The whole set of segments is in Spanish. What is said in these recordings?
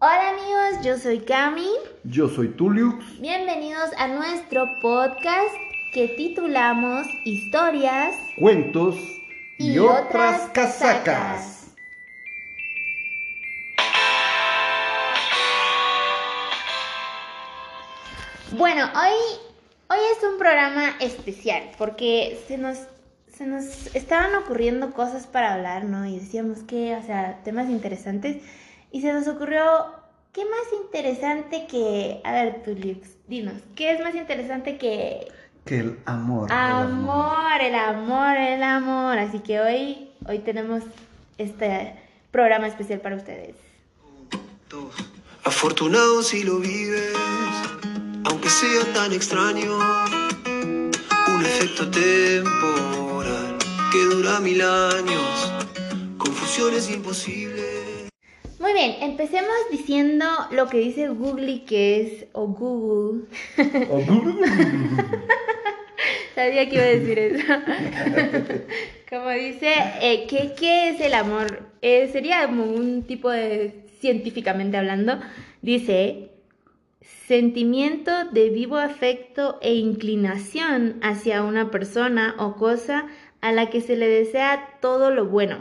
Hola amigos, yo soy Cami. Yo soy Tuliux. Bienvenidos a nuestro podcast que titulamos Historias Cuentos y, otras casacas. Bueno, hoy, hoy es un programa especial porque se nos, se nos estaban ocurriendo cosas para hablar, ¿no? Y decíamos que, o sea, temas interesantes. Y se nos ocurrió, ¿qué más interesante que... A ver, Tulix, dinos, ¿qué es más interesante que... Que el amor. Amor, el amor, el amor. Así que hoy, hoy tenemos este programa especial para ustedes. Dos. Afortunado si lo vives, aunque sea tan extraño, un efecto temporal que dura mil años, confusiones imposibles. Muy bien, empecemos diciendo lo que dice Google que es, o Google. O Google. Sabía que iba a decir eso. Como dice, eh, ¿qué, qué es el amor? Eh, sería como un tipo de, científicamente hablando, dice, sentimiento de vivo afecto e inclinación hacia una persona o cosa a la que se le desea todo lo bueno.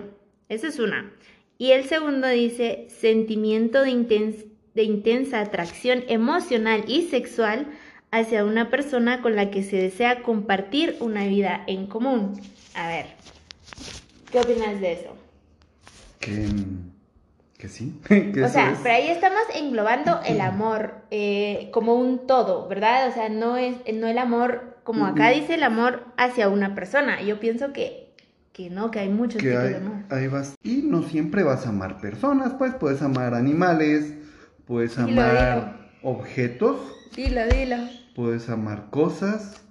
Esa es una. Y el segundo dice, sentimiento de, intens- de intensa atracción emocional y sexual hacia una persona con la que se desea compartir una vida en común. A ver, ¿qué opinas de eso? Que, que sí. Que O sea, es. pero ahí estamos englobando el amor eh, como un todo, ¿verdad? O sea, no es no el amor como acá dice el amor hacia una persona. Yo pienso que, que no, que hay muchos que tipos hay, de amor. vas. Y no siempre vas a amar personas, pues puedes amar animales, puedes Dilo, amar objetos, Dilo, dilo. puedes amar cosas.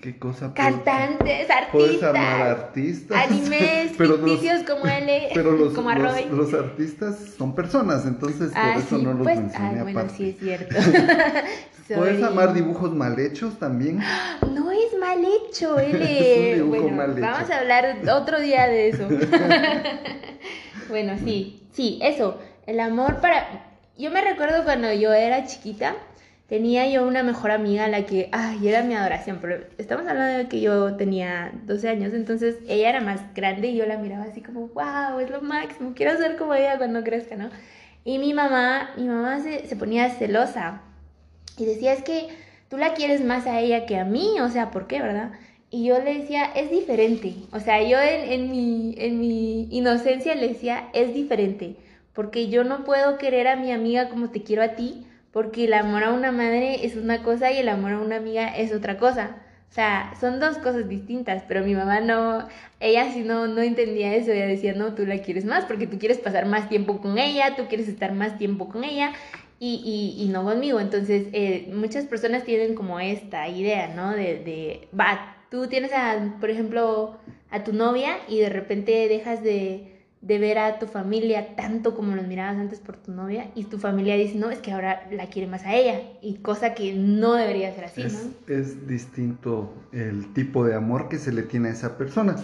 ¿Qué cosa? puedes- Cantantes, Puedes amar artistas, artistas. animes Pero los- como Pero los, como los, los artistas son personas, entonces ah, por eso sí, no los pues, mencioné ah, bueno, aparte. sí es cierto. Puedes Soy- amar dibujos mal hechos también. No mal hecho, él Es un bueno, mal hecho. Vamos a hablar otro día de eso. bueno, sí, sí, eso. El amor para. Yo me recuerdo cuando yo era chiquita, tenía yo una mejor amiga la que, ay, era mi adoración, pero estamos hablando de que yo tenía 12 años, entonces ella era más grande y yo la miraba así como, wow, es lo máximo, quiero ser como ella cuando crezca, ¿no? Y mi mamá, mi mamá se, se ponía celosa y decía, es que tú la quieres más a ella que a mí, o sea, ¿por qué, verdad? Y yo le decía, es diferente. O sea, yo en, en mi, en mi inocencia le decía, es diferente. Porque yo no puedo querer a mi amiga como te quiero a ti, porque el amor a una madre es una cosa y el amor a una amiga es otra cosa. O sea, son dos cosas distintas, pero mi mamá no, ella sí no, no entendía eso, ella decía, no, tú la quieres más porque tú quieres pasar más tiempo con ella, tú quieres estar más tiempo con ella y, y, y no conmigo. Entonces, eh, muchas personas tienen como esta idea, ¿no? De, de, va, tú tienes, a, por ejemplo, a tu novia y de repente dejas de, de ver a tu familia tanto como los mirabas antes por tu novia y tu familia dice, no, es que ahora la quiere más a ella y cosa que no debería ser así, es, ¿no? es distinto el tipo de amor que se le tiene a esa persona.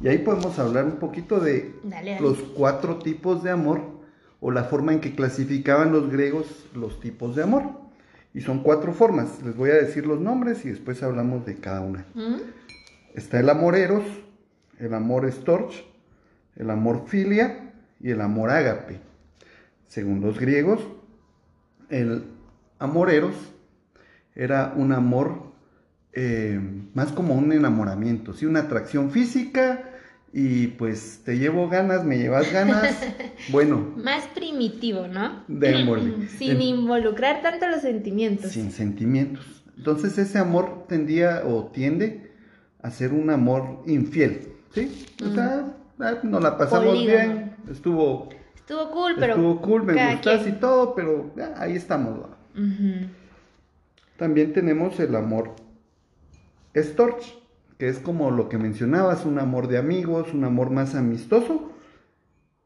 Y ahí podemos hablar un poquito de Dale, dale. los cuatro tipos de amor o la forma en que clasificaban los griegos los tipos de amor. Y son cuatro formas. Les voy a decir los nombres y después hablamos de cada una. ¿Mm? Está el amor eros, el amor storch, el amor filia y el amor ágape. Según los griegos, el amor eros era un amor eh, más como un enamoramiento, ¿sí? una atracción física y pues te llevo ganas, me llevas ganas, bueno, Más primitivo, ¿no? démosle. Sin involucrar tanto los sentimientos. sin sentimientos. Entonces ese amor tendía o tiende a ser un amor infiel, ¿sí? O sea, ah, nos la pasamos bien, estuvo, Estuvo cool, pero. estuvo cool, me gustas quien. y todo, pero ah, ahí estamos. También tenemos el amor storch, que es como lo que mencionabas, un amor de amigos, un amor más amistoso,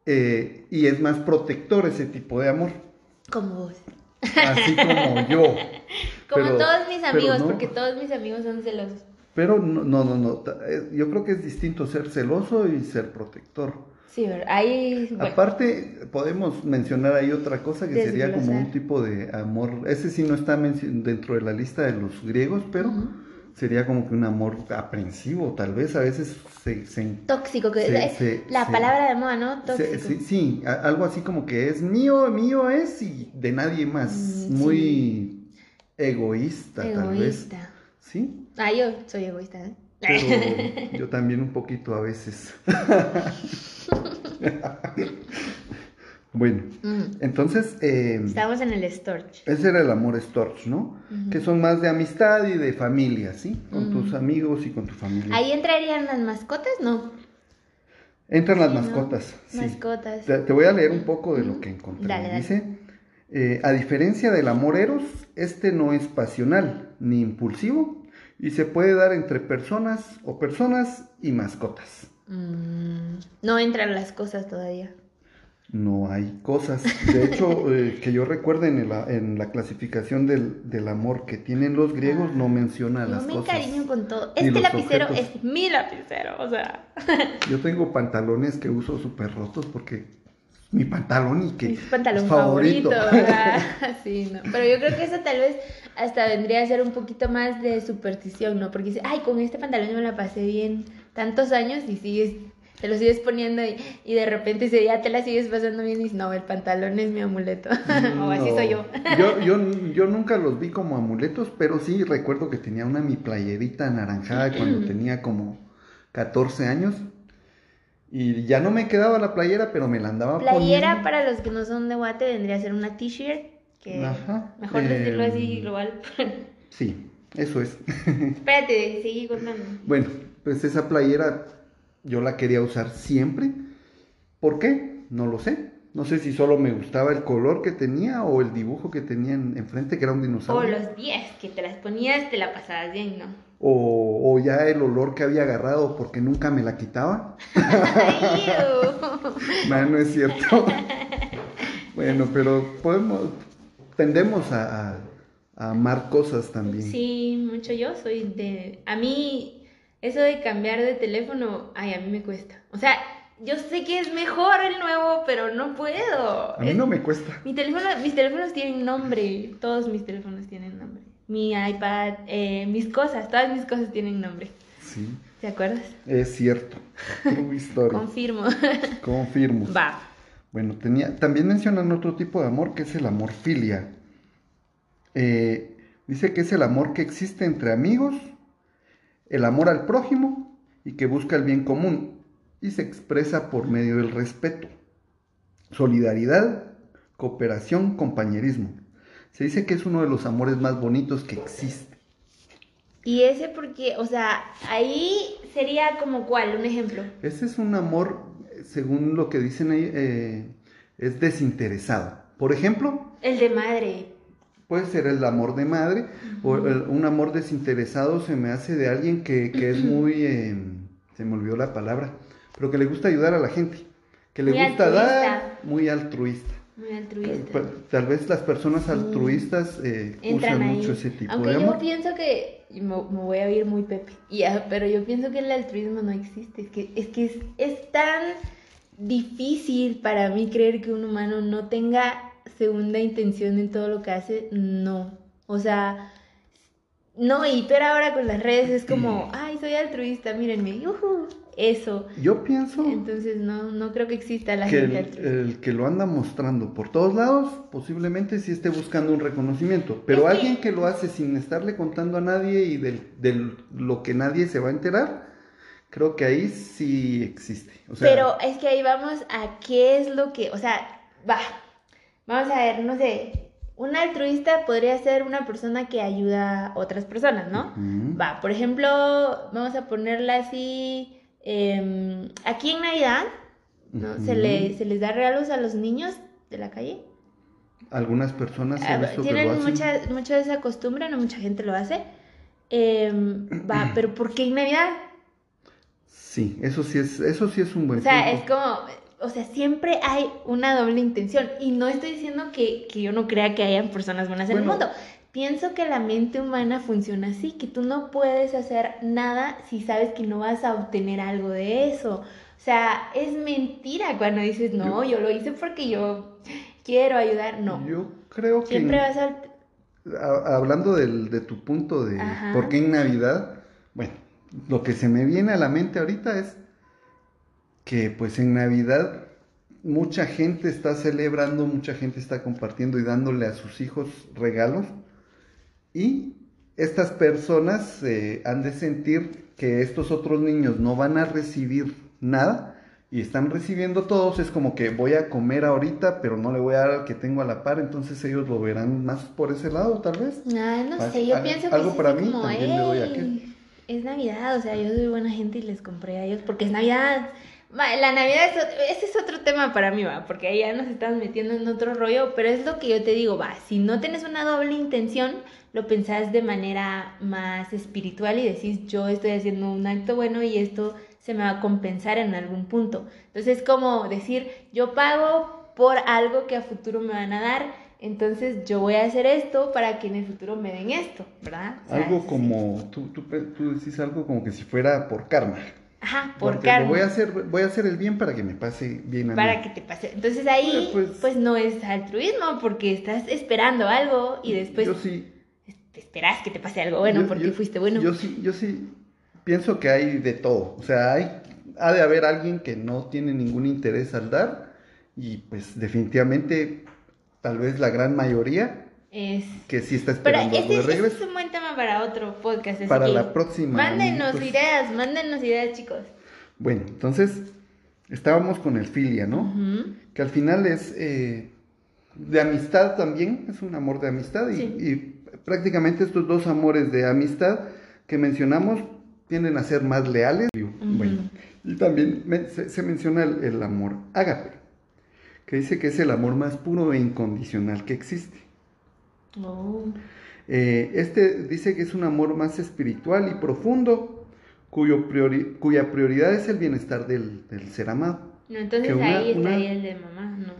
eh, y es más protector ese tipo de amor, Como vos. así como yo. Como Pero- todos mis amigos, no. porque todos mis amigos son celosos. Pero no, no, no, no, eh, yo creo que es distinto ser celoso y ser protector. Sí, pero ahí, bueno, Aparte, podemos mencionar ahí otra cosa que sería como un tipo de amor. Ese sí no está dentro de la lista de los griegos, pero. Sería como que un amor aprensivo, tal vez. A veces se, se- tóxico, que se- es se- la palabra de moda, ¿no? Tóxico. sí, sí, a- algo así como que es mío, mío es y de nadie más. Mm, Muy egoísta, tal vez. Egoísta. Sí, Ah, yo soy egoísta, ¿eh? pero yo también un poquito a veces. bueno, Mm. entonces, eh, Estamos en el Storch. ese era el amor storch, ¿no? Que son más de amistad y de familia, ¿sí? Con tus amigos y con tu familia. ¿Ahí entrarían las mascotas? No. Entran las mascotas. sí. Mascotas. Te, te voy a leer un poco de lo que encontré. Dale, dale. Dice, eh, a diferencia del amor eros, este no es pasional ni impulsivo y se puede dar entre personas o personas y mascotas. Mm, no entran las cosas todavía. No hay cosas. De hecho, eh, que yo recuerde en, la clasificación del, del amor que tienen los griegos, no menciona Yo las me cosas. encariño con todo. Este lapicero objetos. es mi lapicero, o sea. Yo tengo pantalones que uso súper rotos porque mi pantalón y que Mi pantalón favorito. ¿verdad? sí, no. Pero yo creo que eso tal vez hasta vendría a ser un poquito más de superstición, ¿no? Porque dice, ay, con este pantalón yo me la pasé bien tantos años y sigues, te lo sigues poniendo y, y de repente ese día te la sigues pasando bien y dices, no, el pantalón es mi amuleto. o así No. soy yo. yo, yo. yo nunca los vi como amuletos, pero sí recuerdo que tenía una mi playerita anaranjada cuando tenía como 14 años. Y ya no me quedaba la playera, pero me la andaba Playera poniendo. para los que no son de Guate vendría a ser una t-shirt, que Ajá, mejor eh, decirlo así global. Sí, eso es. Espérate, seguí contando. bueno, pues esa playera yo la quería usar siempre. ¿Por qué? No lo sé. No sé si solo me gustaba el color que tenía o el dibujo que tenía en- enfrente, que era un O dinosaurio. los 10 que te las ponías, te la pasabas bien, ¿no? O, o ya el olor que había agarrado porque nunca me la quitaba. Ay, ew. No, no es cierto. bueno, pero podemos, tendemos a, a- a amar cosas también. Sí, mucho yo soy de... A mí, eso de cambiar de teléfono, ay, a mí me cuesta. O sea, yo sé que es mejor el nuevo, pero no puedo. A mí Es- no me cuesta. Mi teléfono, mis teléfonos tienen nombre, todos mis teléfonos tienen nombre. Mi iPad, eh, mis cosas, todas mis cosas tienen nombre. Sí, ¿Te acuerdas? es cierto. True story. Confirmo. Confirmo. Va. Bueno, tenía, también mencionan otro tipo de amor que es el amor filia. Eh, dice que es el amor que existe entre amigos, el amor al prójimo y que busca el bien común y se expresa por medio del respeto, solidaridad, cooperación, compañerismo. Se dice que es uno de los amores más bonitos que existe. Y ese porque, o sea, ahí sería como cuál, un ejemplo. Ese es un amor, según lo que dicen ahí, eh, es desinteresado. Por ejemplo, El de madre. Puede ser el amor de madre o el- un amor desinteresado se me hace de alguien que, que es muy, eh, se me olvidó la palabra, pero que le gusta ayudar a la gente, que le Muy gusta dar, muy altruista. Muy altruista. Pa- Tal vez las personas altruistas eh, usan ahí. mucho ese tipo Aunque de yo amor. pienso que, y me, me voy a oír muy pepe, y, ah, pero yo pienso que el altruismo no existe. Es que es, que es, es tan difícil para mí creer que un humano no tenga segunda intención en todo lo que hace. No. O sea, no, y pero ahora con las redes es como, ay, soy altruista, mírenme, yujú, eso. Yo pienso Entonces no, no creo que exista la que gente el, altruista. el que lo anda mostrando por todos lados, posiblemente sí esté buscando un reconocimiento, pero Es alguien que lo hace sin estarle contando a nadie y del, del- lo que nadie se va a enterar, creo que ahí sí existe. O sea, Pero es que ahí vamos a qué es lo que, o sea, va, vamos a ver, no sé, un altruista podría ser una persona que ayuda a otras personas, ¿no? Va, por ejemplo, vamos a ponerla así, em, aquí en Navidad, ¿no? se, le, se les da regalos a los niños de la calle. Algunas personas he Ah, que Tienen hacen. mucha, de esa costumbre, no mucha gente lo hace. Em, va, pero ¿por qué en Navidad? Sí, eso sí es, eso sí es un buen O sea, punto. es como, o sea, siempre hay una doble intención. Y no estoy diciendo que, que yo no crea que hayan personas buenas en el mundo. Pienso que la mente humana funciona así, que tú no puedes hacer nada si sabes que no vas a obtener algo de eso. O sea, es mentira cuando dices, no, yo, lo hice porque yo quiero ayudar. No. Yo creo que... Siempre vas a... Hablando del, de tu punto de Ajá. por qué en Navidad, bueno, lo que se me viene a la mente ahorita es que pues en Navidad mucha gente está celebrando, mucha gente está compartiendo y dándole a sus hijos regalos y estas personas eh, han de sentir que estos otros niños no van a recibir nada y están recibiendo todos, es como que voy a comer ahorita, pero no le voy a dar al que tengo a la par, entonces ellos lo verán más por ese lado, tal vez. No sé, yo pienso que algo es para mí, como, también le doy a "Ey, es Navidad, o sea, yo soy buena gente y les compré a ellos porque es Navidad. La Navidad, es, ese es otro tema para mí, va, porque ahí ya nos estamos metiendo en otro rollo, pero es lo que yo te digo, va, si no tienes una doble intención, lo pensás de manera más espiritual y decís, yo estoy haciendo un acto bueno y esto se me va a compensar en algún punto. Entonces es como decir, yo pago por algo que a futuro me van a dar, entonces yo voy a hacer esto para que en el futuro me den esto, ¿verdad? O sea, Algo como, tú, tú, tú decís algo como que si fuera por karma. Ajá, por Porque karma. voy a hacer, voy a hacer el bien para que me pase bien a mí. Para que te pase. Entonces ahí, pues, pues- no es altruismo, porque estás esperando algo y después Yo sí, te esperas que te pase algo bueno yo- porque yo- fuiste bueno. Yo sí, yo sí pienso que hay de todo. O sea, hay, ha de haber alguien que no tiene ningún interés al dar y pues definitivamente tal vez la gran mayoría Es... que sí está Pero esperando de ese regreso. es un buen tema para otro podcast. así Para que la próxima, Mándenos amiguitos. ideas, mándenos ideas, chicos. Bueno, entonces estábamos con el filia, ¿no? Que al final es eh, de amistad también, es un amor de amistad y, Sí. y prácticamente estos dos amores de amistad que mencionamos tienden a ser más leales. Bueno, y también se, se menciona el, el amor ágape, que dice que es el amor más puro e incondicional que existe. Oh. Eh, este dice que es un amor más espiritual y profundo, cuyo priori- cuya prioridad es el bienestar del, del ser amado. No, entonces una- ahí una- estaría el de mamá, no.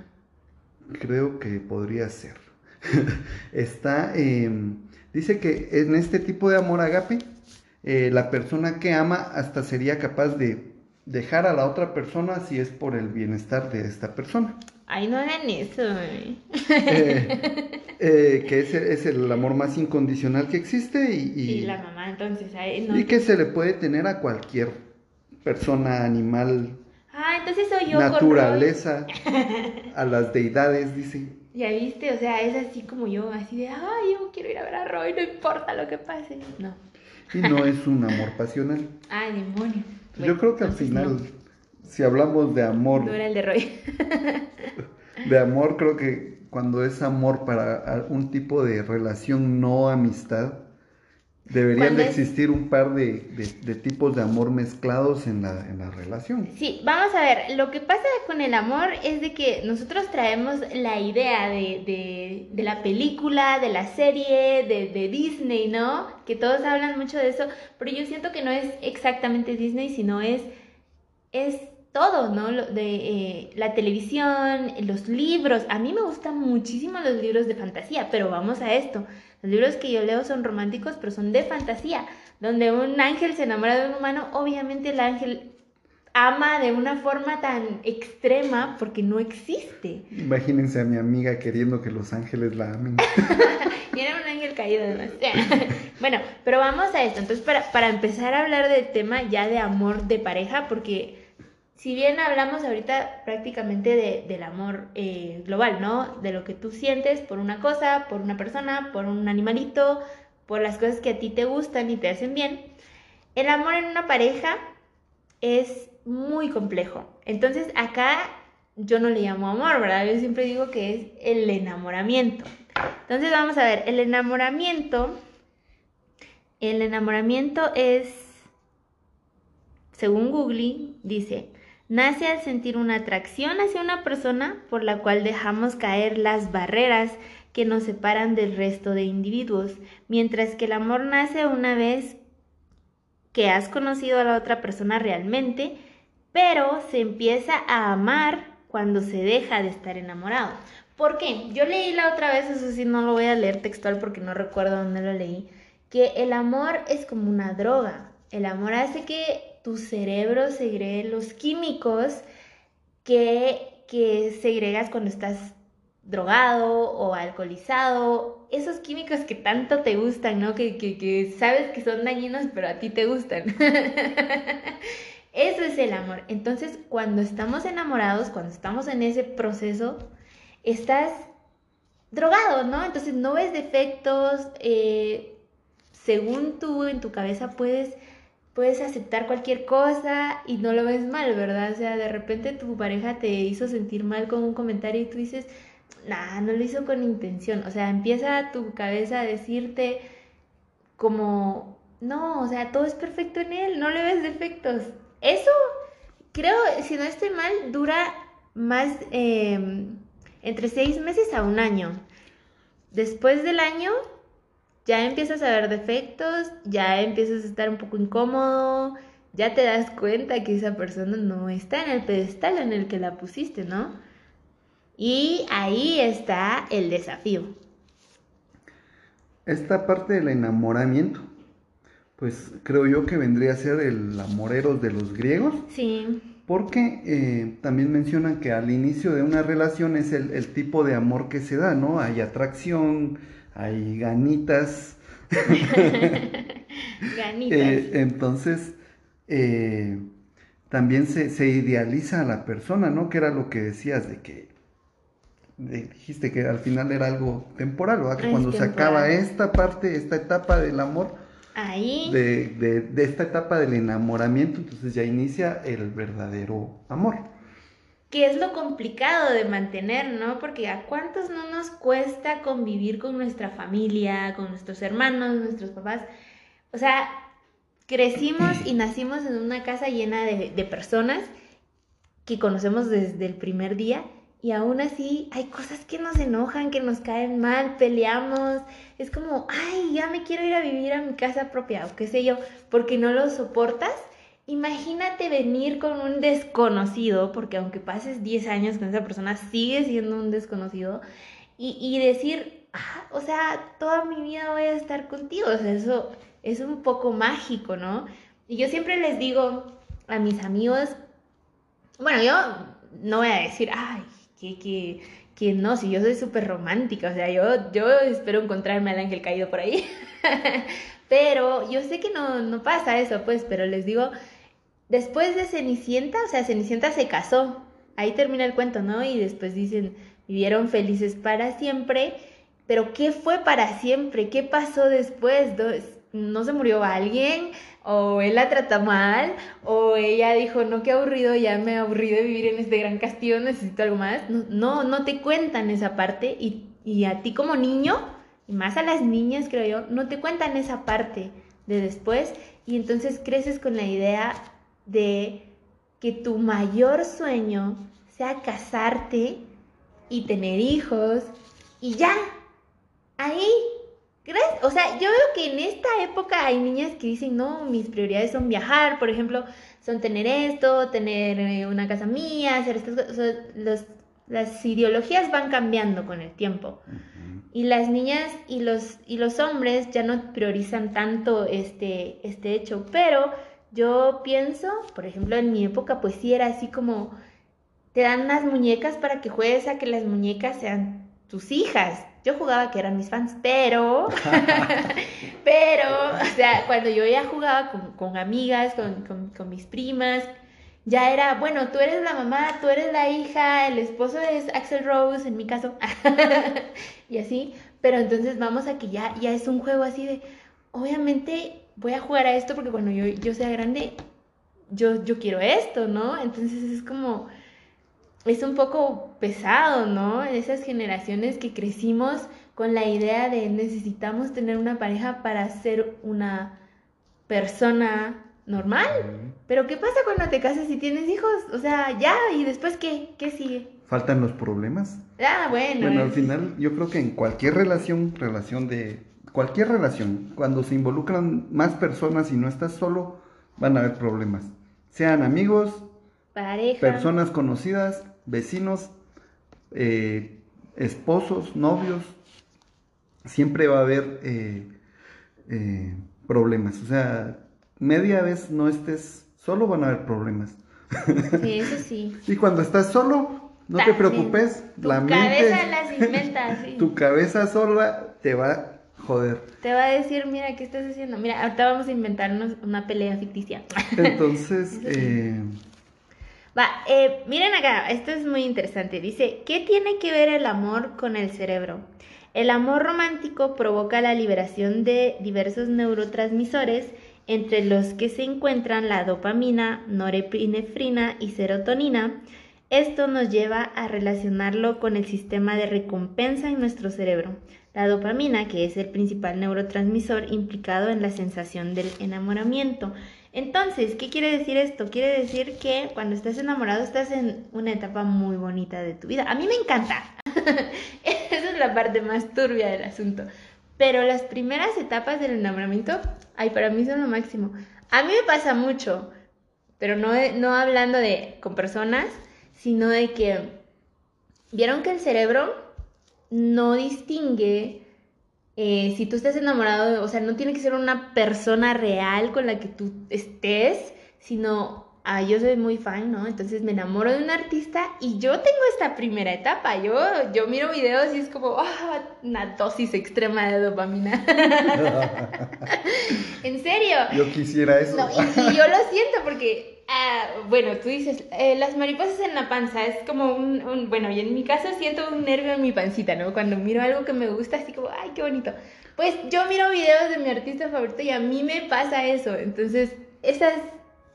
Creo que podría ser. Está, eh, dice que en este tipo de amor agape, eh, la persona que ama hasta sería capaz de dejar a la otra persona si es por el bienestar de esta persona. Ay, no hagan eso. eh. Eh, que es, es el amor más incondicional que existe y, y- la mamá, entonces ahí no. y que se le puede tener a cualquier persona, animal, Ah, entonces soy yo naturaleza, a las deidades, dice. Ya viste, o sea, es así como yo, así de, ay, yo quiero ir a ver a Roy, no importa lo que pase. No. Y no es un amor pasional. Ay, demonio. Yo creo que al final, no. si hablamos de amor, No era el de Roy. de amor, creo que cuando es amor para un tipo de relación no amistad, deberían de es- existir un par de, de- de tipos de amor mezclados en la, en la relación. Sí, vamos a ver, lo que pasa con el amor es de que nosotros traemos la idea de, de- la película, de la serie, de, de Disney, ¿no? Que todos hablan mucho de eso, pero yo siento que no es exactamente Disney, sino es, es todo, ¿no? De eh, la televisión, los libros. A mí me gustan muchísimo los libros de fantasía, pero vamos a esto. Los libros que yo leo son románticos, pero son de fantasía, donde un ángel se enamora de un humano, obviamente el ángel ama de una forma tan extrema porque no existe. Imagínense a mi amiga queriendo que los ángeles la amen. Y era un ángel caído además. bueno, pero vamos a esto. Entonces, para, para empezar a hablar del tema ya de amor de pareja, porque si bien hablamos ahorita prácticamente de- del amor eh, global, ¿no? De lo que tú sientes por una cosa, por una persona, por un animalito, por las cosas que a ti te gustan y te hacen bien. El amor en una pareja es muy complejo. Entonces, acá yo no le llamo amor, ¿verdad? Yo siempre digo que es el enamoramiento. Entonces vamos a ver, el enamoramiento, el enamoramiento es, según Google, dice, nace al sentir una atracción hacia una persona por la cual dejamos caer las barreras que nos separan del resto de individuos, mientras que el amor nace una vez que has conocido a la otra persona realmente, pero se empieza a amar cuando se deja de estar enamorado. ¿Por qué? Yo leí la otra vez, eso sí, no lo voy a leer textual porque no recuerdo dónde lo leí, que el amor es como una droga. El amor hace que tu cerebro segregue los químicos que, que segregas cuando estás drogado o alcoholizado, esos químicos que tanto te gustan, ¿no? Que, que, que sabes que son dañinos, pero a ti te gustan. Eso es el amor. Entonces, cuando estamos enamorados, cuando estamos en ese proceso, estás drogado, ¿no? Entonces no ves defectos, eh, según tú en tu cabeza puedes, puedes aceptar cualquier cosa y no lo ves mal, ¿verdad? O sea, de repente tu pareja te hizo sentir mal con un comentario y tú dices, nah, no lo hizo con intención. O sea, empieza tu cabeza a decirte como, no, o sea, todo es perfecto en él, no le ves defectos. Eso, creo, si no estoy mal, dura más em, entre seis meses a un año. Después del año, ya empiezas a ver defectos, ya empiezas a estar un poco incómodo, ya te das cuenta que esa persona no está en el pedestal en el que la pusiste, ¿no? Y ahí está el desafío. Esta parte del enamoramiento, pues creo yo que vendría a ser el amoreros de los griegos. Sí. Porque eh, también mencionan que al inicio de una relación es el, tipo de amor que se da, ¿no? Hay atracción, hay ganitas. ganitas. Eh, entonces, eh, también se, se, idealiza a la persona, ¿no? Que era lo que decías de que dijiste que al final era algo temporal, ¿verdad? Que cuando se acaba esta parte, esta etapa del amor, Ahí. De, de, esta etapa del enamoramiento, entonces ya inicia el verdadero amor. Que es lo complicado de mantener, ¿no? Porque a cuántos no nos cuesta convivir con nuestra familia, con nuestros hermanos, nuestros papás. O sea, crecimos y nacimos en una casa llena de, de personas que conocemos desde el primer día y aún así hay cosas que nos enojan, que nos caen mal, peleamos. Es como, ay, ya me quiero ir a vivir a mi casa propia o qué sé yo, porque no lo soportas. Imagínate venir con un desconocido, porque aunque pases 10 años con esa persona, sigue siendo un desconocido, y, y decir, ah, o sea, toda mi vida voy a estar contigo. O sea, eso es un poco mágico, ¿no? Y yo siempre les digo a mis amigos, bueno, yo no voy a decir, ay, que, que, no, si yo soy súper romántica, o sea, yo, yo espero encontrarme al ángel caído por ahí. pero yo sé que no, no pasa eso, pues, pero les digo, después de Cenicienta, o sea, Cenicienta se casó, ahí termina el cuento, ¿no? Y después dicen, vivieron felices para siempre, pero ¿qué fue para siempre? ¿Qué pasó después? ¿No se murió alguien? o él la trata mal, o ella dijo, no, qué aburrido, ya me he aburrido de vivir en este gran castillo, necesito algo más. No, no, te cuentan esa parte y, y a ti como niño, y más a las niñas creo yo, no te cuentan esa parte de después y entonces creces con la idea de que tu mayor sueño sea casarte y tener hijos y ya, ahí o sea, yo veo que en esta época hay niñas que dicen, no, mis prioridades son viajar, por ejemplo, son tener esto, tener eh, una casa mía, hacer estas cosas. las ideologías van cambiando con el tiempo. Y las niñas y los, y los hombres ya no priorizan tanto este, este hecho. Pero yo pienso, por ejemplo, en mi época, pues sí era así como, te dan unas muñecas para que juegues a que las muñecas sean tus hijas. Yo jugaba que eran mis fans, pero, pero, o sea, cuando yo ya jugaba con, amigas, con, mis primas, ya era, bueno, tú eres la mamá, tú eres la hija, el esposo es Axel Rose, en mi caso, y así, pero entonces vamos a que ya, ya es un juego así de, obviamente voy a jugar a esto porque cuando yo, yo sea grande, yo, yo quiero esto, ¿no? Entonces es como es un poco pesado, ¿no? Esas generaciones que crecimos con la idea de necesitamos tener una pareja para ser una persona normal. Pero ¿qué pasa cuando te casas y tienes hijos? O sea, ya, ¿y después qué? ¿Qué sigue? Faltan los problemas. Ah, bueno. Bueno, al final yo creo que en cualquier relación, relación de cualquier relación, cuando se involucran más personas y no estás solo, van a haber problemas. Sean amigos, Pareja. personas conocidas, vecinos, eh, esposos, novios, siempre va a haber eh, eh, problemas. O sea, media vez no estés solo van a haber problemas. Sí, eso sí. Y cuando estás solo, no te preocupes, Tu la mente, cabeza las inventa, sí. tu cabeza sola te va joder. Te va a decir, mira, ¿qué estás haciendo? Mira, ahorita vamos a inventarnos una pelea ficticia. Entonces, eh, Va, eh, miren acá, esto es muy interesante. Dice, ¿qué tiene que ver el amor con el cerebro? El amor romántico provoca la liberación de diversos neurotransmisores, entre los que se encuentran la dopamina, norepinefrina y serotonina. Esto nos lleva a relacionarlo con el sistema de recompensa en nuestro cerebro. La dopamina, que es el principal neurotransmisor implicado en la sensación del enamoramiento. Entonces, ¿qué quiere decir esto? Quiere decir que cuando estás enamorado estás en una etapa muy bonita de tu vida. A mí me encanta. Esa es la parte más turbia del asunto. Pero las primeras etapas del enamoramiento, ay, para mí son lo máximo. A mí me pasa mucho, pero no, no hablando de con personas, sino de que vieron que el cerebro no distingue eh, si tú estás enamorado, o sea, no tiene que ser una persona real con la que tú estés, sino, ah, yo soy muy fan, ¿no? Entonces me enamoro de un artista y yo tengo esta primera etapa, yo, yo miro videos y es como, ah, una dosis extrema de dopamina. en serio. yo quisiera eso. No, y, y yo lo siento porque, ah, bueno, tú dices, eh, las mariposas en la panza es como un, un- bueno, y en mi caso siento un nervio en mi pancita, ¿no? Cuando miro algo que me gusta, así como, ay, qué bonito. Pues yo miro videos de mi artista favorito y a mí me pasa eso. Entonces, esas,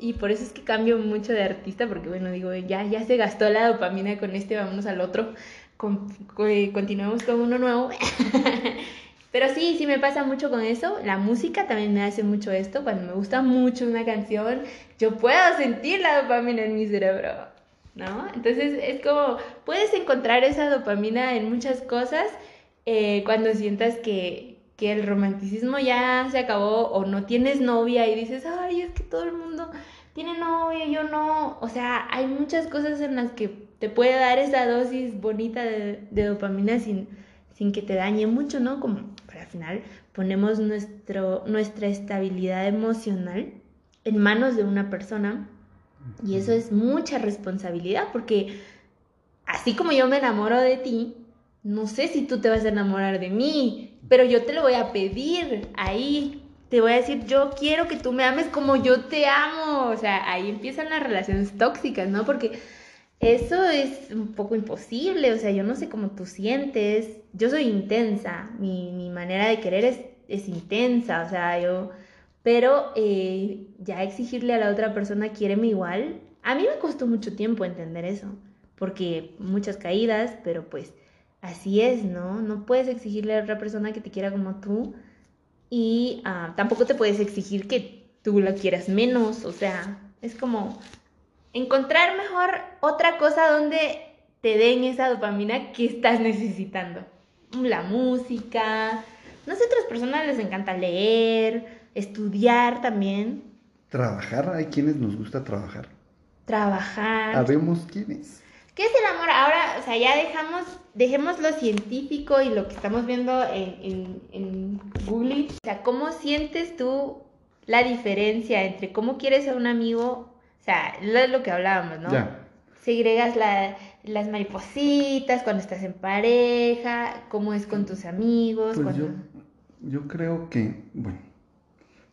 y por eso es que cambio mucho de artista, porque bueno, digo, ya, ya se gastó la dopamina con este, vámonos al otro, con, co- eh, continuemos con uno nuevo. Pero sí, sí me pasa mucho con eso. La música también me hace mucho esto. Cuando me gusta mucho una canción, yo puedo sentir la dopamina en mi cerebro, ¿no? Entonces es como, puedes encontrar esa dopamina en muchas cosas eh, cuando sientas que, que el romanticismo ya se acabó o no tienes novia y dices, ay, es que todo el mundo tiene novia, yo no. O sea, hay muchas cosas en las que te puede dar esa dosis bonita de, de dopamina sin, sin que te dañe mucho, ¿no? Como, pero al final ponemos nuestro, nuestra estabilidad emocional en manos de una persona y eso es mucha responsabilidad porque así como yo me enamoro de ti, no sé si tú te vas a enamorar de mí, pero yo te lo voy a pedir ahí. Te voy a decir, yo quiero que tú me ames como yo te amo. O sea, ahí empiezan las relaciones tóxicas, ¿no? Porque eso es un poco imposible. O sea, yo no sé cómo tú sientes. Yo soy intensa. Mi, mi manera de querer es, es intensa. O sea, yo... Pero eh, ya exigirle a la otra persona quiéreme igual, a mí me costó mucho tiempo entender eso, porque muchas caídas, pero pues así es, ¿no? No puedes exigirle a otra persona que te quiera como tú y ah, tampoco te puedes exigir que tú la quieras menos, o sea, es como encontrar mejor otra cosa donde te den esa dopamina que estás necesitando. La música, no sé, a otras personas les encanta leer, estudiar también, Trabajar, hay quienes nos gusta trabajar. trabajar. Habemos quienes. ¿Qué es el amor? Ahora, o sea, ya dejamos, dejemos lo científico y lo que estamos viendo en, en, en O sea, ¿cómo sientes tú la diferencia entre cómo quieres a un amigo? O sea, es lo que hablábamos, ¿no? Ya. Segregas la- las maripositas cuando estás en pareja, cómo es con tus amigos. Pues cuando- yo, yo creo que, bueno,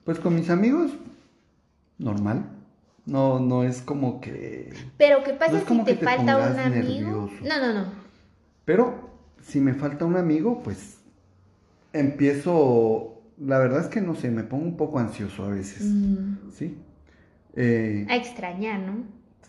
pues con mis amigos, normal. No, no es como que... Pero ¿qué pasa No si te falta un amigo? nervioso. No, no, no. Pero si me falta un amigo, pues empiezo... La verdad es que no sé, me pongo un poco ansioso a veces, Mm, ¿sí? Eh, a extrañar, ¿no?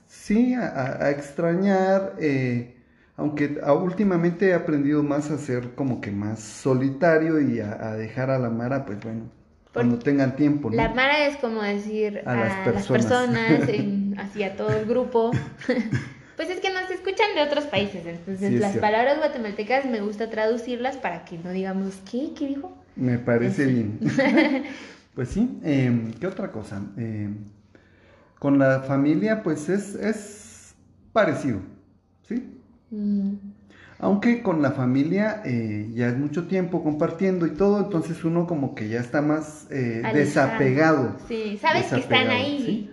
Sí, a, extrañar, eh, aunque a- últimamente he aprendido más a ser como que más solitario y a, a dejar a la Mara, pues bueno, cuando tengan tiempo, ¿no? La Mara es como decir A a, las las personas. personas, en- así a todo el grupo. Pues es que nos escuchan de otros países, entonces Sí, las cierto. palabras guatemaltecas me gusta traducirlas para que no digamos, ¿qué? ¿Qué dijo? Me parece Sí. bien. pues sí, em, ¿qué otra cosa? Em, con la familia, pues es, es parecido, ¿sí? Mm, Aunque con la familia eh, ya es mucho tiempo compartiendo y todo, entonces uno como que ya está más eh, desapegado. Sí, sabes que están ahí. ¿sí?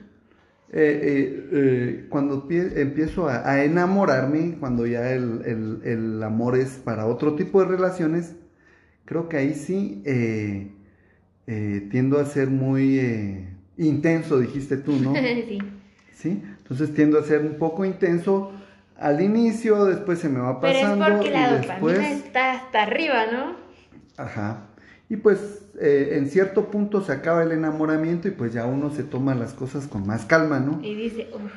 Eh, eh, cuando pie- empiezo a, a enamorarme, cuando ya el, el- el amor es para otro tipo de relaciones, creo que ahí sí eh, eh, tiendo a ser muy eh, intenso, dijiste tú, ¿no? sí. ¿Sí? Entonces tiendo a ser un poco intenso al inicio, después se me va Pero es pasando porque la y dopamina después... está hasta arriba, ¿no? Ajá. Y pues eh, en cierto punto se acaba el enamoramiento y pues ya uno se toma las cosas con más calma, ¿no? Y dice, uff,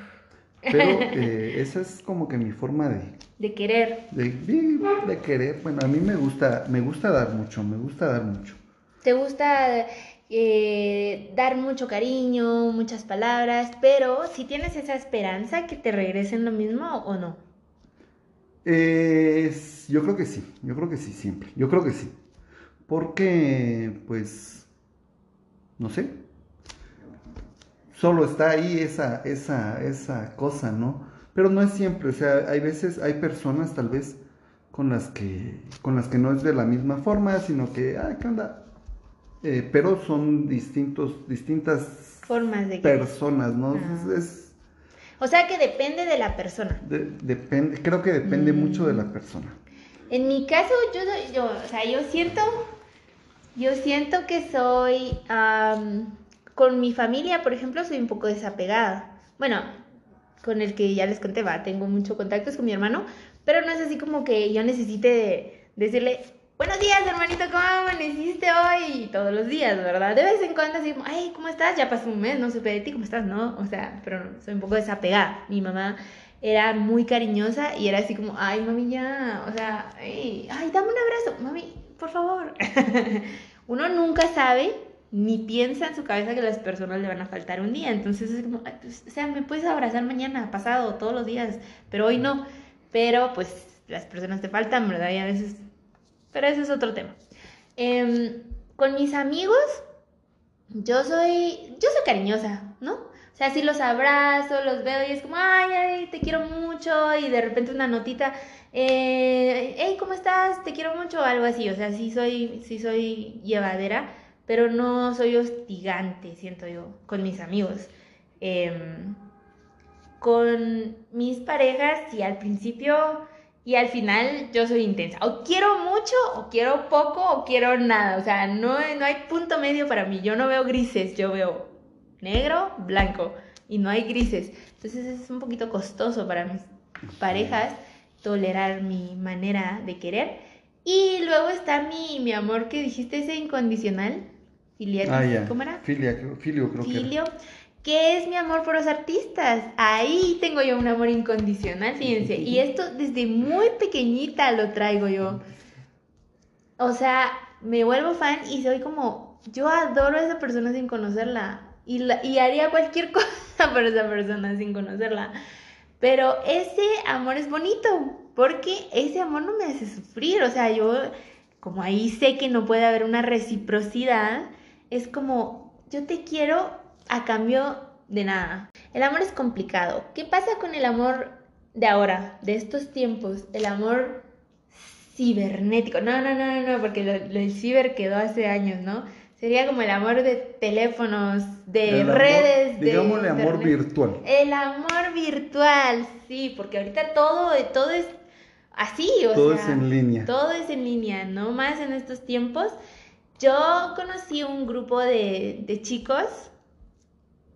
Pero eh, esa es como que mi forma de, de querer. de, de- de querer. Bueno, a mí me gusta, me gusta dar mucho, me gusta dar mucho. Te gusta eh, dar mucho cariño, muchas palabras, pero si tienes esa esperanza que te regresen lo mismo o no. Eh, yo creo que sí, yo creo que sí, siempre. Yo creo que sí. Porque, pues, no sé. Solo está ahí esa, esa, esa cosa, ¿no? Pero no es siempre, o sea, hay veces, hay personas tal vez con las que, con las que no es de la misma forma, sino que, ah, ¿qué onda? Eh, pero son distintos, distintas Formas de personas, ¿no? Ah. Es, O sea que depende de la persona. de- depende, creo que depende Mm. mucho de la persona. En mi caso, yo, yo, o sea, yo siento, yo siento que soy, con mi familia, por ejemplo, soy un poco desapegada. Bueno, con el que ya les conté, va, tengo mucho contacto es con mi hermano, pero no es así como que yo necesite decirle, buenos días, hermanito, ¿cómo amaneciste hoy? Todos los días, ¿verdad? De vez en cuando así ay, ¿cómo estás? Ya pasó un mes, no supe de ti, ¿cómo estás? No, o sea, pero soy un poco desapegada. Mi mamá era muy cariñosa y era así como, ay, mami, ya, o sea, ay, ay, dame un abrazo, mami, por favor. Uno nunca sabe ni piensa en su cabeza que las personas le van a faltar un día, entonces es como, pues, o sea, me puedes abrazar mañana, pasado, todos los días, pero hoy no, pero pues las personas te faltan, ¿verdad? Y a veces, pero eso es otro tema. Em, con mis amigos, yo soy, yo soy cariñosa, ¿no? O sea, si los abrazo, los veo y es como, ay, ay, te quiero mucho, y de repente una notita, eh, hey, ¿cómo estás? Te quiero mucho, algo así, o sea, sí soy, sí soy llevadera, pero no soy hostigante, siento yo, con mis amigos. Em, con mis parejas, y al principio y al final yo soy intensa. O quiero mucho, o quiero poco, o quiero nada. O sea, no, no hay punto medio para mí. Yo no veo grises, yo veo negro, blanco. Y no hay grises. Entonces es un poquito costoso para mis parejas tolerar mi manera de querer. Y luego está mi, mi amor que dijiste, ese incondicional. Filiatis, Ah, ya. ¿Cómo era? Filia, creo- filio, creo que que es mi amor por los artistas. Ahí tengo yo un amor incondicional, fíjense. Y esto desde muy pequeñita lo traigo yo. O sea, me vuelvo fan y soy como, yo adoro a esa persona sin conocerla. Y, la- y haría cualquier cosa por esa persona sin conocerla. Pero ese amor es bonito, porque ese amor no me hace sufrir. O sea, yo, como ahí sé que no puede haber una reciprocidad, es como, yo te quiero a cambio de nada. El amor es complicado. ¿Qué pasa con el amor de ahora, de estos tiempos? El amor cibernético. No, no, no, no, porque lo, del ciber quedó hace años, ¿no? Sería como el amor de teléfonos, de El amor- redes, de Digámosle amor internet. virtual. El amor virtual, sí, porque ahorita todo, todo es así, o Todo sea, es en línea. Todo es en línea, no más en estos tiempos. Yo conocí un grupo de, de chicos,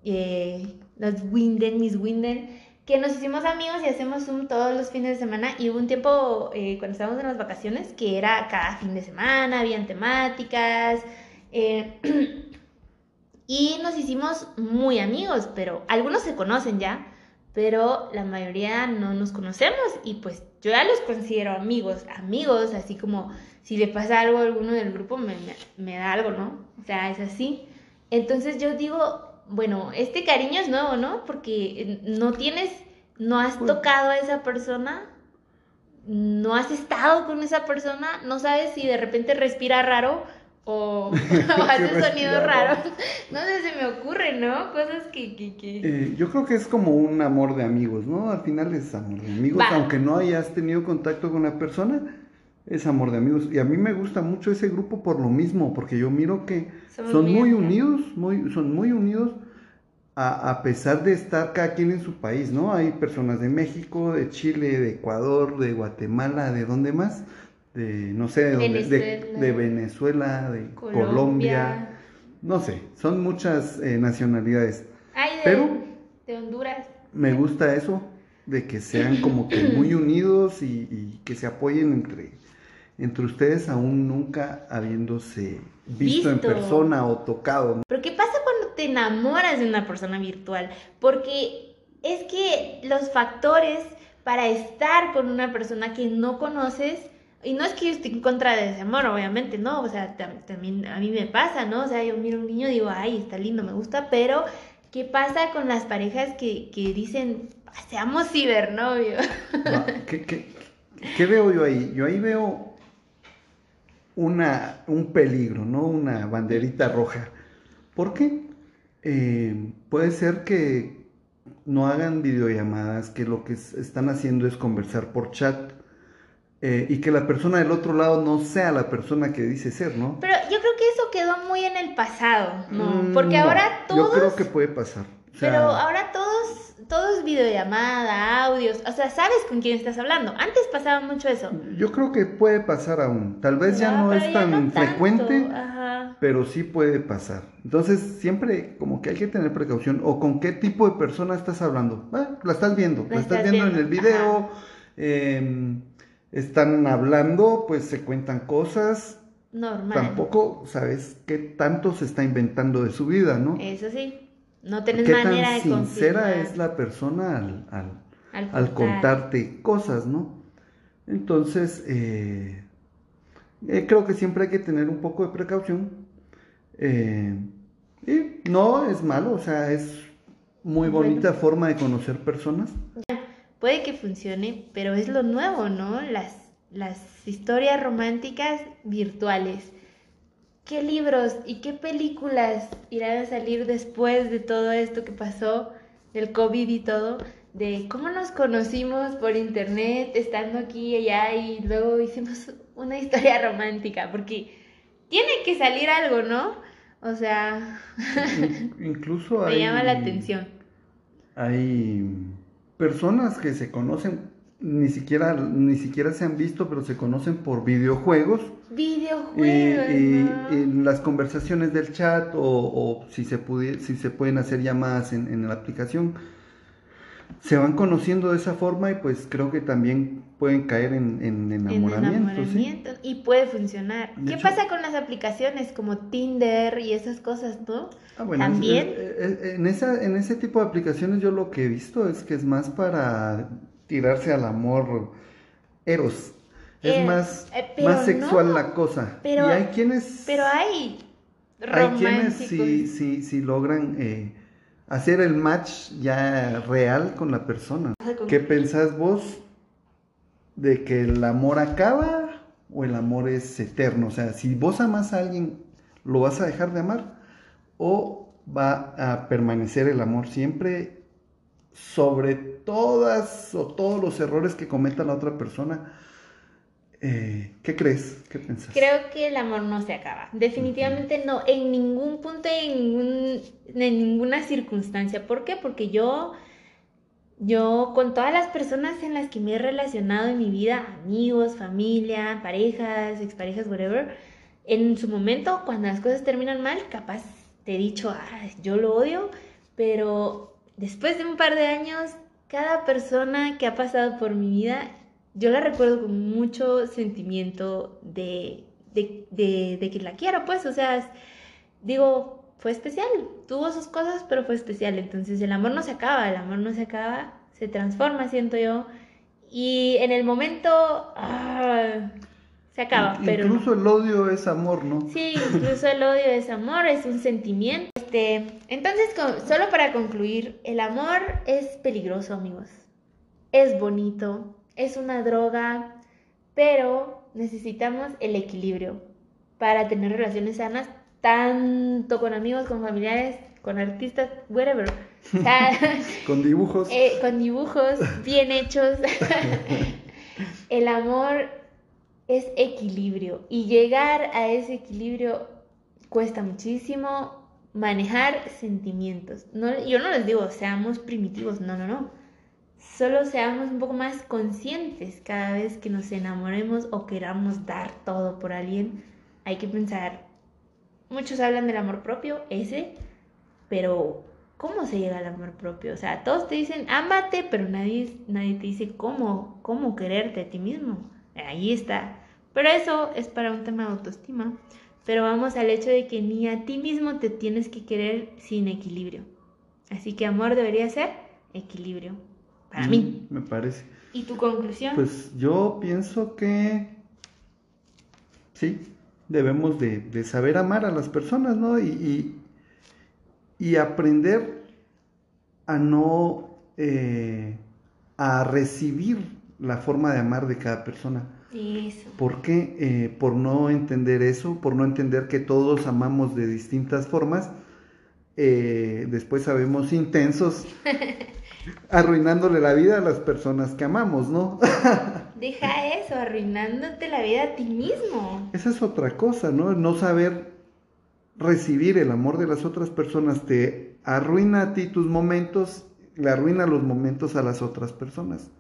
eh, los Winden, mis Winden, que nos hicimos amigos y hacemos Zoom todos los fines de semana. Y hubo un tiempo eh, cuando estábamos en las vacaciones que era cada fin de semana, habían temáticas. Eh, y nos hicimos muy amigos, pero algunos se conocen ya, pero la mayoría no nos conocemos y pues yo ya los considero amigos, amigos, así como si le pasa algo a alguno del grupo me, me, me da algo, ¿no? O sea, es así. Entonces yo digo, bueno, este cariño es nuevo, ¿no? Porque no tienes, no has Pues- tocado a esa persona, no has estado con esa persona, no sabes si de repente respira raro o, o hace sonidos raro. raros. No sé, se me ocurre, ¿no? Cosas que... que, que... Eh, yo creo que es como un amor de amigos, ¿no? Al final es amor de amigos, Va. aunque no hayas tenido contacto con la persona, es amor de amigos. Y a mí me gusta mucho ese grupo por lo mismo, porque yo miro que Somos son muy unidos, muy, son muy unidos a, a pesar de estar cada quien en su país, ¿no? Hay personas de México, de Chile, de Ecuador, de Guatemala, ¿de dónde más? De, no sé, de, dónde- de- Venezuela. de Venezuela, de Colombia. Colombia, no sé, son muchas eh, nacionalidades. Ay, de, Pero- de Honduras. Me gusta eso, de que sean como que muy unidos y, y que se apoyen entre, entre ustedes, aún nunca habiéndose visto, en Visto. persona o tocado. Pero ¿qué pasa cuando te enamoras de una persona virtual? Porque es que los factores para estar con una persona que no conoces, y no es que yo esté en contra de ese amor, obviamente, no, o sea, tam- también a mí me pasa, ¿no? O sea, yo miro a un niño y digo, ay, está lindo, me gusta, pero ¿qué pasa con las parejas que, que dicen, seamos cibernovios? No, ¿Qué, qué, qué veo yo ahí? Yo ahí veo una, un peligro, ¿no? Una banderita roja. ¿Por qué? Eh, puede ser que no hagan videollamadas, que lo que están haciendo es conversar por chat eh, y que la persona del otro lado no sea la persona que dice ser, ¿no? Pero yo creo que eso quedó muy en el pasado, ¿no? Mm, Porque no, ahora todos... Yo creo que puede pasar. O sea, Pero ahora todos, todos videollamada, audios, o sea, sabes con quién estás hablando. Antes pasaba mucho eso. Yo creo que puede pasar aún. Tal vez ya no es ya tan no frecuente. Ajá. pero sí puede pasar. Entonces, siempre como que hay que tener precaución. O con qué tipo de persona estás hablando. Ah, la estás viendo, la, La estás, estás viendo, en viendo, el video. eh, están hablando, pues se cuentan cosas. Normal. Tampoco sabes qué tanto se está inventando de su vida, ¿no? Eso sí. No tenés qué manera tan de sincera confirmar es la persona al, al- al al contar. contarte cosas, ¿no? Entonces, eh, eh, creo que siempre hay que tener un poco de precaución. Eh, y no es malo, o sea, es muy Bueno. bonita forma de conocer personas. Puede que funcione, pero es lo nuevo, ¿no? Las, las historias románticas virtuales. ¿Qué libros y qué películas irán a salir después de todo esto que pasó, del COVID y todo? De cómo nos conocimos por internet, estando aquí y allá, y luego hicimos una historia romántica, porque tiene que salir algo, ¿no? O sea, In- Incluso me hay, llama la atención. hay personas que se conocen, ni siquiera, ni siquiera se han visto, pero se conocen por videojuegos. Videojuegos, y- ¿no? y las conversaciones del chat o, o si, se pudi- si se pueden hacer llamadas en, en la aplicación, se van conociendo de esa forma y pues creo que también pueden caer en, en En enamoramiento. Y puede funcionar. De ¿Qué hecho- pasa con las aplicaciones como Tinder y esas cosas, no? Ah, bueno, También. es- es- es- en, esa, en ese tipo de aplicaciones yo lo que he visto es que es más para tirarse al amor eros. Es Eh, más, eh, más sexual no. la cosa. Pero- y hay quienes... Pero hay Hay quienes sí, sí, sí logran eh, hacer el match ya real con la persona. ¿Qué pensás vos de que el amor acaba o el amor es eterno? O sea, si vos amas a alguien, ¿lo vas a dejar de amar? ¿O va a permanecer el amor siempre sobre todas o todos los errores que cometa la otra persona? Eh, ¿Qué crees? ¿Qué pensás? Creo que el amor no se acaba. Definitivamente no, en ningún punto, en, ningún- en ninguna circunstancia. ¿Por qué? Porque yo, yo con todas las personas en las que me he relacionado en mi vida, amigos, familia, parejas, exparejas, whatever, en su momento, cuando las cosas terminan mal, capaz te he dicho, "Ah, yo lo odio, pero después de un par de años, cada persona que ha pasado por mi vida, yo la recuerdo con mucho sentimiento de, de, de- que la quiero, pues, o sea, digo, fue especial, tuvo sus cosas, pero fue especial, entonces el amor no se acaba, el amor no se acaba, se transforma, siento yo, y en el momento, ah, se acaba, pero... no. Incluso el odio es amor, ¿no? Sí, incluso el odio es amor, es un sentimiento. Este, entonces, co- solo para concluir, el amor es peligroso, amigos. Es bonito, es una droga, pero necesitamos el equilibrio para tener relaciones sanas, tanto con amigos, con familiares, con artistas, whatever. O sea, Con dibujos. eh, con dibujos bien hechos. El amor es equilibrio y llegar a ese equilibrio cuesta muchísimo, manejar sentimientos. No, yo no les digo seamos primitivos, no, no, no. Solo seamos un poco más conscientes cada vez que nos enamoremos o queramos dar todo por alguien. Hay que pensar, muchos hablan del amor propio, ese, pero ¿cómo se llega al amor propio? O sea, todos te dicen, ámate, pero nadie, nadie te dice cómo, cómo quererte a ti mismo. Ahí está. Pero eso es para un tema de autoestima. Pero vamos al hecho de que ni a ti mismo te tienes que querer sin equilibrio. Así que amor debería ser equilibrio. Para mí. Me parece. ¿Y tu conclusión? Pues yo pienso que sí, debemos de, saber amar a las personas, ¿no? Y, y, aprender a no, eh, a recibir la forma de amar de cada persona. Eso. ¿Por qué? Eh, por no entender eso, por no entender que todos amamos de distintas formas, eh, después sabemos intensos, arruinándole la vida a las personas que amamos, ¿no? Deja eso, arruinándote la vida a ti mismo. Esa es otra cosa, ¿no? No saber recibir el amor de las otras personas te arruina a ti tus momentos, le arruina los momentos a las otras personas.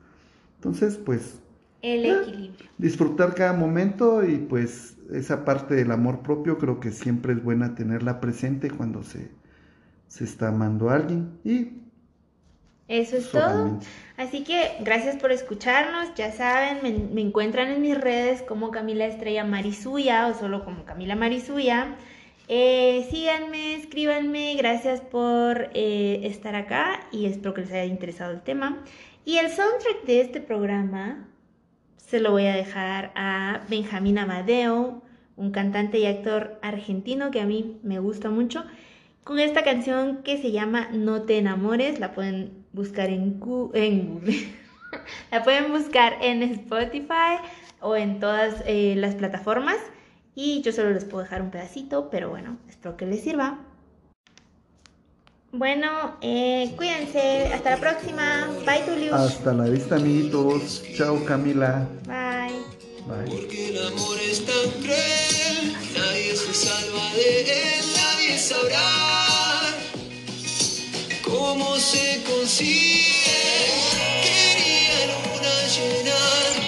Entonces, pues el equilibrio. Disfrutar cada momento y pues esa parte del amor propio creo que siempre es buena tenerla presente cuando se, se está amando a alguien y eso es todo. Así que gracias por escucharnos. Ya saben, me, encuentran en mis redes como Camila Estrella Marisuya o solo como Camila Marisuya. Eh, síganme, escríbanme. Gracias por eh, estar acá y espero que les haya interesado el tema. Y el soundtrack de este programa se lo voy a dejar a Benjamín Amadeo, un cantante y actor argentino que a mí me gusta mucho, con esta canción que se llama No te enamores, la pueden buscar en, Google, la pueden buscar en Spotify o en todas eh, las plataformas y yo solo les puedo dejar un pedacito, pero bueno, espero que les sirva. Bueno, eh, cuídense. Hasta la próxima. Bye, Tulio. Hasta la vista, amiguitos. Chao, Camila. Bye. Bye. Porque el amor es tan cruel, nadie se salva de él, nadie sabrá ¿Cómo se consigue? Querían una llenar.